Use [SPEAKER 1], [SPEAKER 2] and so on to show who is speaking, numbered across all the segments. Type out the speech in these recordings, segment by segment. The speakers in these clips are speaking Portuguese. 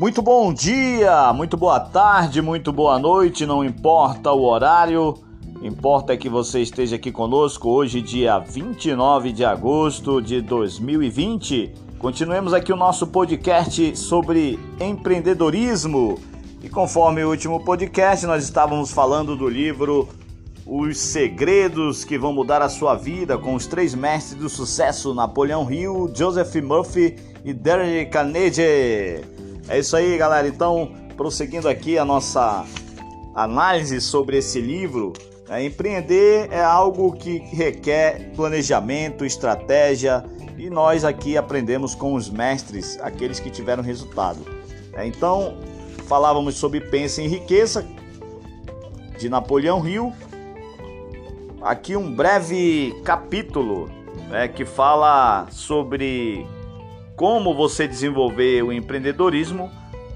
[SPEAKER 1] Muito bom dia, muito boa tarde, muito boa noite, não importa o horário, importa que você esteja aqui conosco hoje, dia 29 de agosto de 2020. Continuemos aqui o nosso podcast sobre empreendedorismo. E conforme o último podcast, nós estávamos falando do livro Os Segredos que Vão Mudar a Sua Vida com os três mestres do sucesso: Napoleão Hill, Joseph Murphy e Derek Carnegie. É isso aí, galera. Então, prosseguindo aqui a nossa análise sobre esse livro, é, empreender é algo que requer planejamento, estratégia e nós aqui aprendemos com os mestres, aqueles que tiveram resultado. É, então, falávamos sobre Pensa em Riqueza, de Napoleão Hill. Aqui um breve capítulo né, que fala sobre como você desenvolver o empreendedorismo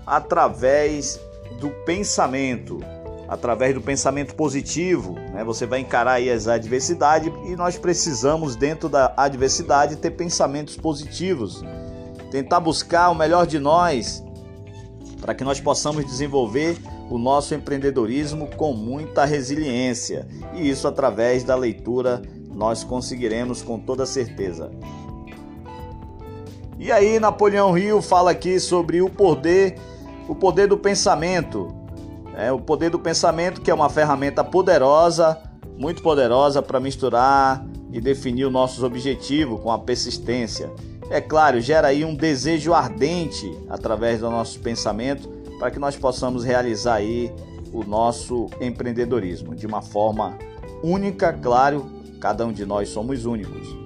[SPEAKER 1] através do pensamento, através do pensamento positivo. Né? Você vai encarar aí as adversidades e nós precisamos, dentro da adversidade, ter pensamentos positivos, tentar buscar o melhor de nós para que nós possamos desenvolver o nosso empreendedorismo com muita resiliência. E isso através da leitura nós conseguiremos com toda certeza. E aí Napoleão Rio fala aqui sobre o poder, o poder do pensamento. É, o poder do pensamento que é uma ferramenta poderosa, muito poderosa para misturar e definir os nossos objetivos com a persistência. É claro, gera aí um desejo ardente através do nosso pensamento para que nós possamos realizar aí o nosso empreendedorismo de uma forma única, claro, cada um de nós somos únicos.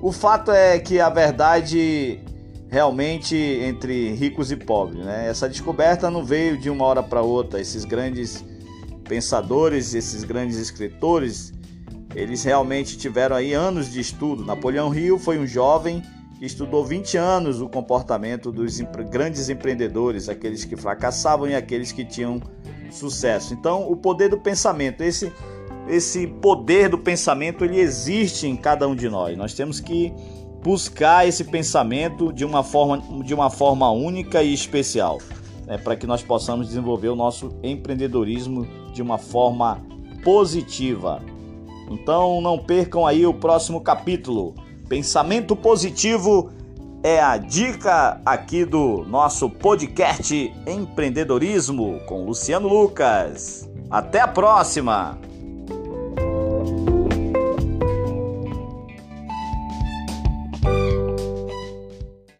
[SPEAKER 1] O fato é que a verdade realmente entre ricos e pobres, né? Essa descoberta não veio de uma hora para outra. Esses grandes pensadores, esses grandes escritores, eles realmente tiveram aí anos de estudo. Napoleão Hill foi um jovem que estudou 20 anos o comportamento dos grandes empreendedores, aqueles que fracassavam e aqueles que tinham sucesso. Então, o poder do pensamento, esse esse poder do pensamento ele existe em cada um de nós. Nós temos que buscar esse pensamento de uma forma, de uma forma única e especial, né, para que nós possamos desenvolver o nosso empreendedorismo de uma forma positiva. Então não percam aí o próximo capítulo. Pensamento positivo é a dica aqui do nosso podcast Empreendedorismo com Luciano Lucas. Até a próxima!